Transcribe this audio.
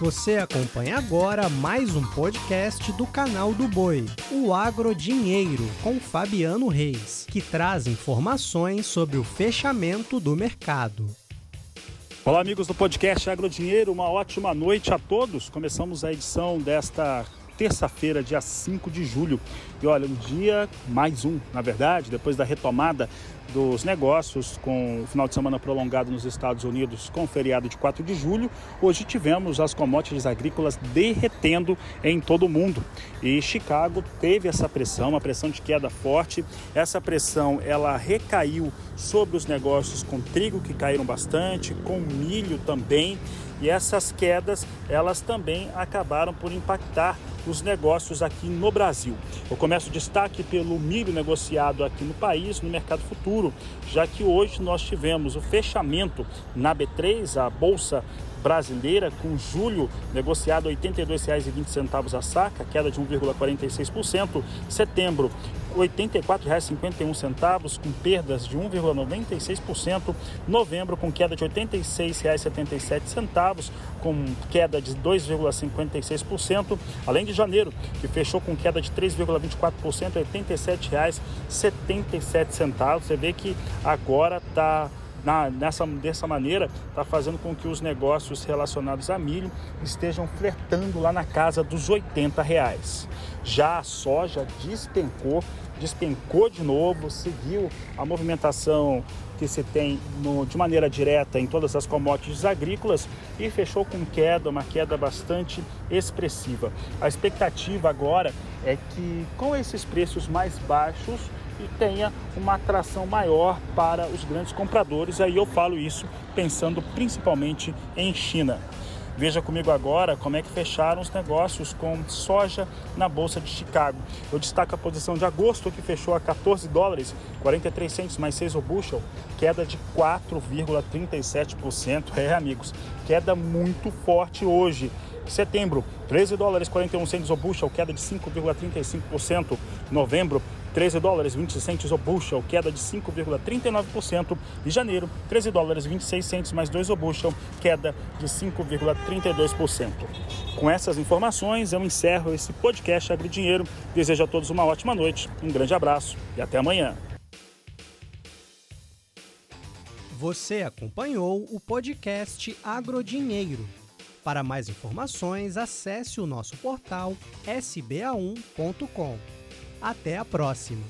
Você acompanha agora mais um podcast do canal do Boi, o Agro Dinheiro, com Fabiano Reis, que traz informações sobre o fechamento do mercado. Olá, amigos do podcast Agro Dinheiro, uma ótima noite a todos. Começamos a edição desta terça-feira, dia 5 de julho. E olha, um dia mais um, na verdade, depois da retomada dos negócios com o final de semana prolongado nos Estados Unidos com o feriado de 4 de julho, hoje tivemos as commodities agrícolas derretendo em todo o mundo. E Chicago teve essa pressão, uma pressão de queda forte. Essa pressão ela recaiu sobre os negócios com trigo que caíram bastante, com milho também. E essas quedas, elas também acabaram por impactar os negócios aqui no Brasil. Eu começo destaque pelo milho negociado aqui no país, no mercado futuro, já que hoje nós tivemos o fechamento na B3, a bolsa brasileira, com julho negociado R$ 82,20 a saca, queda de 1,46%. Setembro, R$ 84,51, com perdas de 1,96%. Novembro, com queda de R$ 86,77, com queda de 2,56%. Além de janeiro, que fechou com queda de 3,24%, R$ 87,77. Você vê que agora está na, nessa, dessa maneira, está fazendo com que os negócios relacionados a milho estejam flertando lá na casa dos 80 reais. Já a soja despencou, despencou de novo, seguiu a movimentação que se tem no, de maneira direta em todas as commodities agrícolas e fechou com queda, uma queda bastante expressiva. A expectativa agora é que com esses preços mais baixos e tenha uma atração maior para os grandes compradores. Aí eu falo isso pensando principalmente em China. Veja comigo agora como é que fecharam os negócios com soja na Bolsa de Chicago. Eu destaco a posição de agosto, que fechou a 14 dólares, 43 centos mais 6 o bushel, queda de 4,37%. É, amigos, queda muito forte hoje. Setembro, 13 dólares 41 centos o bushel, queda de 5,35%. Novembro, 13 dólares 20 centos o bushel, queda de 5,39%. E janeiro, 13 dólares 26 centos mais 2 o bushel, queda de 5,32%. Com essas informações, eu encerro esse podcast Agridinheiro. Desejo a todos uma ótima noite, um grande abraço e até amanhã. Você acompanhou o podcast Agrodinheiro. Para mais informações, acesse o nosso portal sba1.com. Até a próxima!